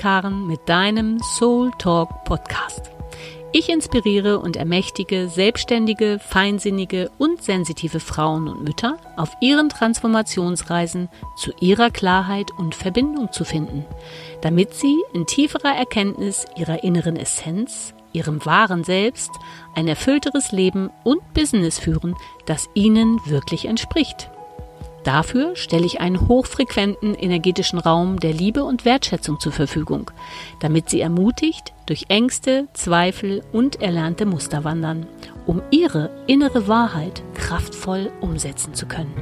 ist Karen mit deinem Soul Talk Podcast. Ich inspiriere und ermächtige selbstständige, feinsinnige und sensitive Frauen und Mütter auf ihren Transformationsreisen zu ihrer Klarheit und Verbindung zu finden, damit sie in tieferer Erkenntnis ihrer inneren Essenz, ihrem wahren Selbst, ein erfüllteres Leben und Business führen, das ihnen wirklich entspricht. Dafür stelle ich einen hochfrequenten energetischen Raum der Liebe und Wertschätzung zur Verfügung, damit Sie ermutigt durch Ängste, Zweifel und erlernte Muster wandern, um Ihre innere Wahrheit kraftvoll umsetzen zu können.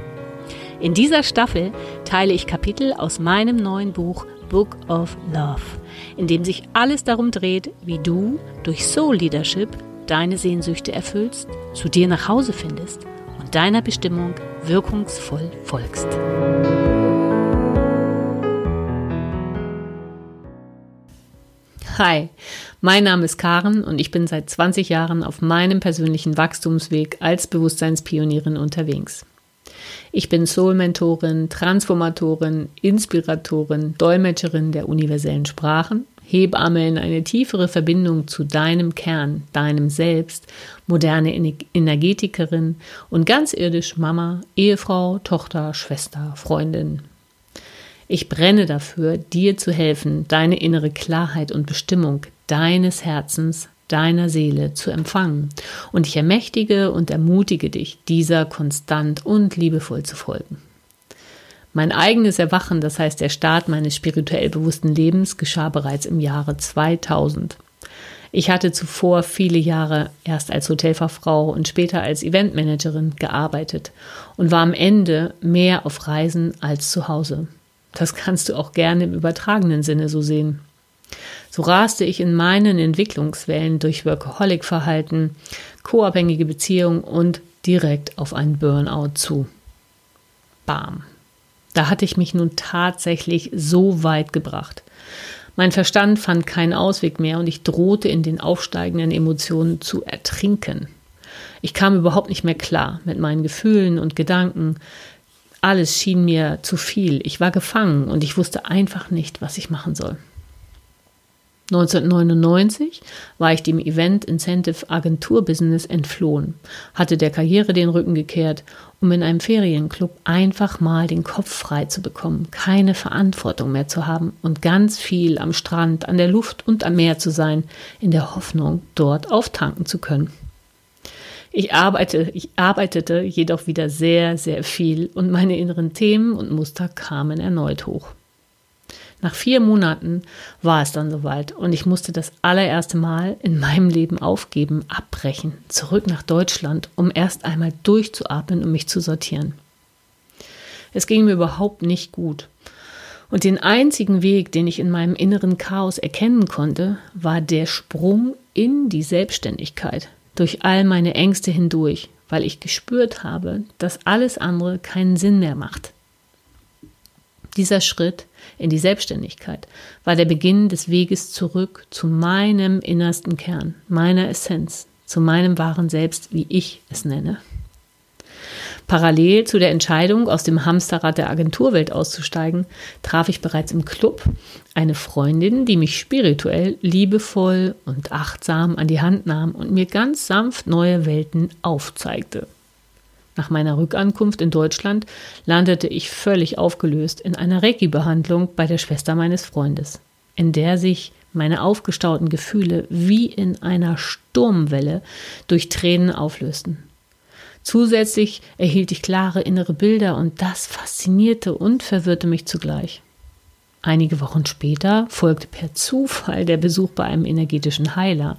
In dieser Staffel teile ich Kapitel aus meinem neuen Buch Book of Love, in dem sich alles darum dreht, wie du durch Soul Leadership deine Sehnsüchte erfüllst, zu dir nach Hause findest deiner Bestimmung wirkungsvoll folgst. Hi, mein Name ist Karen und ich bin seit 20 Jahren auf meinem persönlichen Wachstumsweg als Bewusstseinspionierin unterwegs. Ich bin Soul-Mentorin, Transformatorin, Inspiratorin, Dolmetscherin der universellen Sprachen Hebamme in eine tiefere Verbindung zu deinem Kern, deinem Selbst, moderne Energetikerin und ganz irdisch Mama, Ehefrau, Tochter, Schwester, Freundin. Ich brenne dafür, dir zu helfen, deine innere Klarheit und Bestimmung deines Herzens, deiner Seele zu empfangen. Und ich ermächtige und ermutige dich, dieser konstant und liebevoll zu folgen. Mein eigenes Erwachen, das heißt der Start meines spirituell bewussten Lebens, geschah bereits im Jahre 2000. Ich hatte zuvor viele Jahre erst als Hotelfachfrau und später als Eventmanagerin gearbeitet und war am Ende mehr auf Reisen als zu Hause. Das kannst du auch gerne im übertragenen Sinne so sehen. So raste ich in meinen Entwicklungswellen durch Workaholic-Verhalten, co-abhängige Beziehungen und direkt auf einen Burnout zu. Bam. Da hatte ich mich nun tatsächlich so weit gebracht. Mein Verstand fand keinen Ausweg mehr und ich drohte in den aufsteigenden Emotionen zu ertrinken. Ich kam überhaupt nicht mehr klar mit meinen Gefühlen und Gedanken. Alles schien mir zu viel. Ich war gefangen und ich wusste einfach nicht, was ich machen soll. 1999 war ich dem Event Incentive Agentur Business entflohen, hatte der Karriere den Rücken gekehrt, um in einem Ferienclub einfach mal den Kopf frei zu bekommen, keine Verantwortung mehr zu haben und ganz viel am Strand, an der Luft und am Meer zu sein, in der Hoffnung, dort auftanken zu können. Ich, arbeite, ich arbeitete jedoch wieder sehr, sehr viel und meine inneren Themen und Muster kamen erneut hoch. Nach vier Monaten war es dann soweit und ich musste das allererste Mal in meinem Leben aufgeben, abbrechen, zurück nach Deutschland, um erst einmal durchzuatmen und mich zu sortieren. Es ging mir überhaupt nicht gut. Und den einzigen Weg, den ich in meinem inneren Chaos erkennen konnte, war der Sprung in die Selbstständigkeit, durch all meine Ängste hindurch, weil ich gespürt habe, dass alles andere keinen Sinn mehr macht. Dieser Schritt in die Selbstständigkeit war der Beginn des Weges zurück zu meinem innersten Kern, meiner Essenz, zu meinem wahren Selbst, wie ich es nenne. Parallel zu der Entscheidung, aus dem Hamsterrad der Agenturwelt auszusteigen, traf ich bereits im Club eine Freundin, die mich spirituell, liebevoll und achtsam an die Hand nahm und mir ganz sanft neue Welten aufzeigte. Nach meiner Rückankunft in Deutschland landete ich völlig aufgelöst in einer Reiki-Behandlung bei der Schwester meines Freundes, in der sich meine aufgestauten Gefühle wie in einer Sturmwelle durch Tränen auflösten. Zusätzlich erhielt ich klare innere Bilder und das faszinierte und verwirrte mich zugleich. Einige Wochen später folgte per Zufall der Besuch bei einem energetischen Heiler,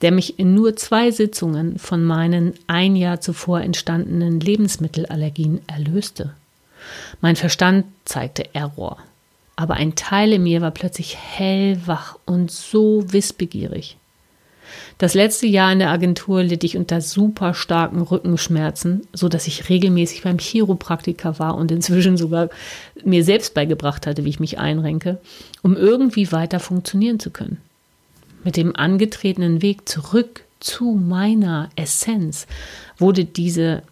der mich in nur zwei Sitzungen von meinen ein Jahr zuvor entstandenen Lebensmittelallergien erlöste. Mein Verstand zeigte Error, aber ein Teil in mir war plötzlich hellwach und so wissbegierig. Das letzte Jahr in der Agentur litt ich unter super starken Rückenschmerzen, so dass ich regelmäßig beim Chiropraktiker war und inzwischen sogar mir selbst beigebracht hatte, wie ich mich einrenke, um irgendwie weiter funktionieren zu können. Mit dem angetretenen Weg zurück zu meiner Essenz wurde diese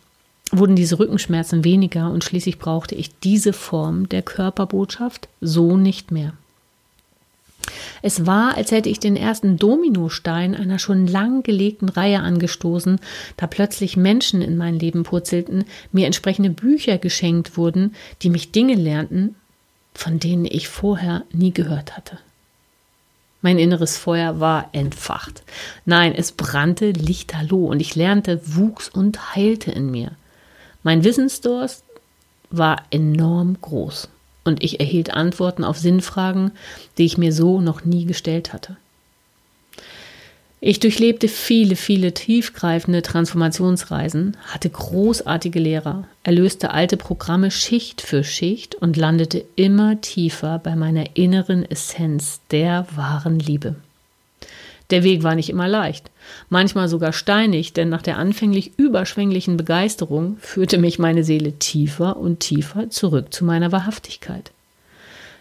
wurden diese Rückenschmerzen weniger und schließlich brauchte ich diese Form der Körperbotschaft so nicht mehr. Es war, als hätte ich den ersten Dominostein einer schon lang gelegten Reihe angestoßen, da plötzlich Menschen in mein Leben purzelten, mir entsprechende Bücher geschenkt wurden, die mich Dinge lernten, von denen ich vorher nie gehört hatte. Mein inneres Feuer war entfacht. Nein, es brannte lichterloh und ich lernte, wuchs und heilte in mir. Mein Wissensdurst war enorm groß und ich erhielt Antworten auf Sinnfragen, die ich mir so noch nie gestellt hatte. Ich durchlebte viele, viele tiefgreifende Transformationsreisen, hatte großartige Lehrer, erlöste alte Programme Schicht für Schicht und landete immer tiefer bei meiner inneren Essenz der wahren Liebe. Der Weg war nicht immer leicht, manchmal sogar steinig, denn nach der anfänglich überschwänglichen Begeisterung führte mich meine Seele tiefer und tiefer zurück zu meiner Wahrhaftigkeit.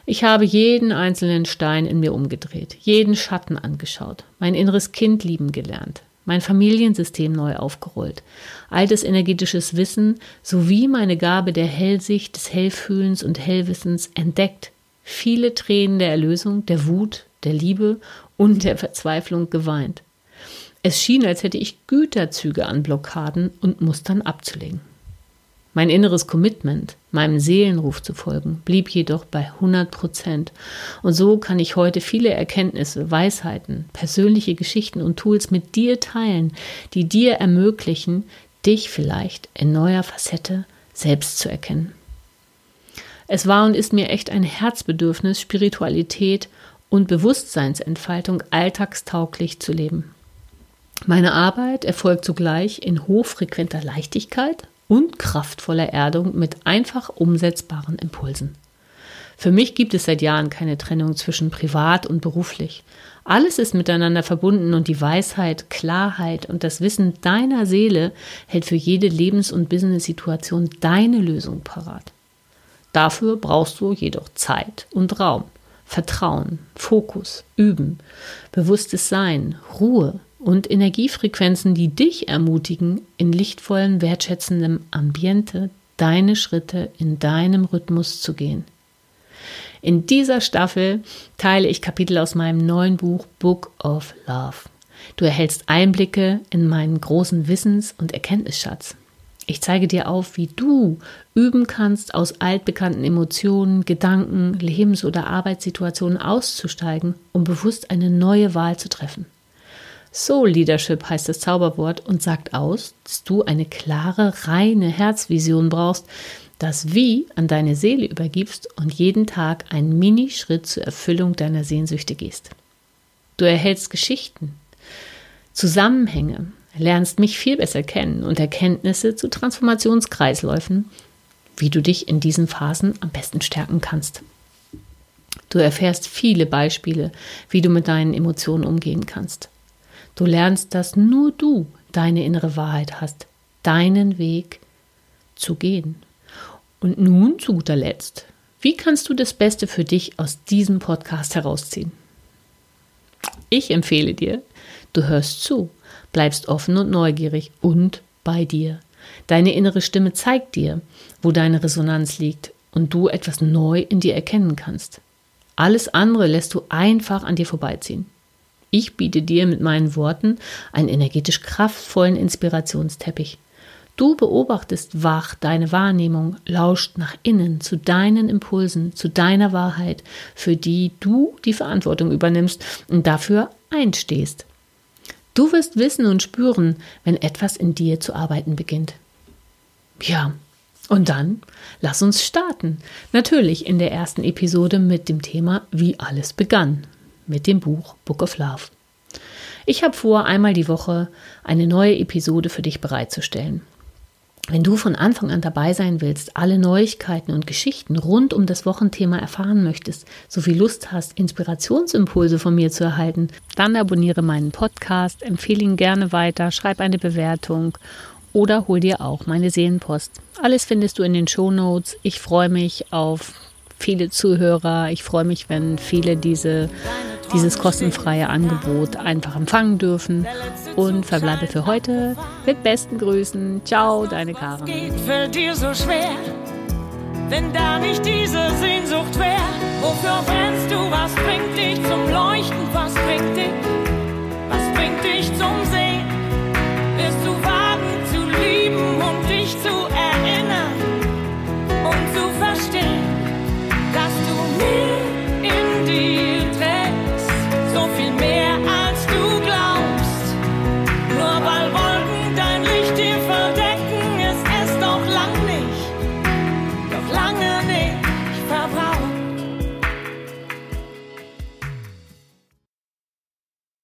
Ich habe jeden einzelnen Stein in mir umgedreht, jeden Schatten angeschaut, mein inneres Kind lieben gelernt, mein Familiensystem neu aufgerollt, altes energetisches Wissen sowie meine Gabe der Hellsicht, des Hellfühlens und Hellwissens entdeckt, viele Tränen der Erlösung, der Wut, der Liebe und der Verzweiflung geweint. Es schien, als hätte ich Güterzüge an Blockaden und Mustern abzulegen. Mein inneres Commitment, meinem Seelenruf zu folgen, blieb jedoch bei 100 Prozent. Und so kann ich heute viele Erkenntnisse, Weisheiten, persönliche Geschichten und Tools mit dir teilen, die dir ermöglichen, dich vielleicht in neuer Facette selbst zu erkennen. Es war und ist mir echt ein Herzbedürfnis, Spiritualität und Bewusstseinsentfaltung alltagstauglich zu leben. Meine Arbeit erfolgt zugleich in hochfrequenter Leichtigkeit und kraftvoller Erdung mit einfach umsetzbaren Impulsen. Für mich gibt es seit Jahren keine Trennung zwischen privat und beruflich. Alles ist miteinander verbunden und die Weisheit, Klarheit und das Wissen deiner Seele hält für jede Lebens- und Business-Situation deine Lösung parat. Dafür brauchst du jedoch Zeit und Raum, Vertrauen, Fokus, Üben, bewusstes Sein, Ruhe, und Energiefrequenzen, die dich ermutigen, in lichtvollem, wertschätzendem Ambiente deine Schritte in deinem Rhythmus zu gehen. In dieser Staffel teile ich Kapitel aus meinem neuen Buch Book of Love. Du erhältst Einblicke in meinen großen Wissens- und Erkenntnisschatz. Ich zeige dir auf, wie du üben kannst, aus altbekannten Emotionen, Gedanken, Lebens- oder Arbeitssituationen auszusteigen, um bewusst eine neue Wahl zu treffen. Soul Leadership heißt das Zauberwort und sagt aus, dass du eine klare, reine Herzvision brauchst, das Wie an deine Seele übergibst und jeden Tag einen Minischritt zur Erfüllung deiner Sehnsüchte gehst. Du erhältst Geschichten, Zusammenhänge, lernst mich viel besser kennen und Erkenntnisse zu Transformationskreisläufen, wie du dich in diesen Phasen am besten stärken kannst. Du erfährst viele Beispiele, wie du mit deinen Emotionen umgehen kannst. Du lernst, dass nur du deine innere Wahrheit hast, deinen Weg zu gehen. Und nun zu guter Letzt, wie kannst du das Beste für dich aus diesem Podcast herausziehen? Ich empfehle dir, du hörst zu, bleibst offen und neugierig und bei dir. Deine innere Stimme zeigt dir, wo deine Resonanz liegt und du etwas neu in dir erkennen kannst. Alles andere lässt du einfach an dir vorbeiziehen. Ich biete dir mit meinen Worten einen energetisch kraftvollen Inspirationsteppich. Du beobachtest wach deine Wahrnehmung, lauscht nach innen zu deinen Impulsen, zu deiner Wahrheit, für die du die Verantwortung übernimmst und dafür einstehst. Du wirst wissen und spüren, wenn etwas in dir zu arbeiten beginnt. Ja, und dann lass uns starten. Natürlich in der ersten Episode mit dem Thema, wie alles begann mit dem Buch Book of Love. Ich habe vor, einmal die Woche eine neue Episode für dich bereitzustellen. Wenn du von Anfang an dabei sein willst, alle Neuigkeiten und Geschichten rund um das Wochenthema erfahren möchtest, sowie Lust hast, Inspirationsimpulse von mir zu erhalten, dann abonniere meinen Podcast, empfehle ihn gerne weiter, schreib eine Bewertung oder hol dir auch meine Seelenpost. Alles findest du in den Show Notes. Ich freue mich auf viele Zuhörer. Ich freue mich, wenn viele diese, dieses kostenfreie Angebot einfach empfangen dürfen. Und verbleibe für heute mit besten Grüßen. Ciao, deine Karin. Wenn da nicht diese Sehnsucht wär. Wofür brennst du? Was bringt dich zum Leuchten? Was bringt dich? Was bringt dich zum Sehen?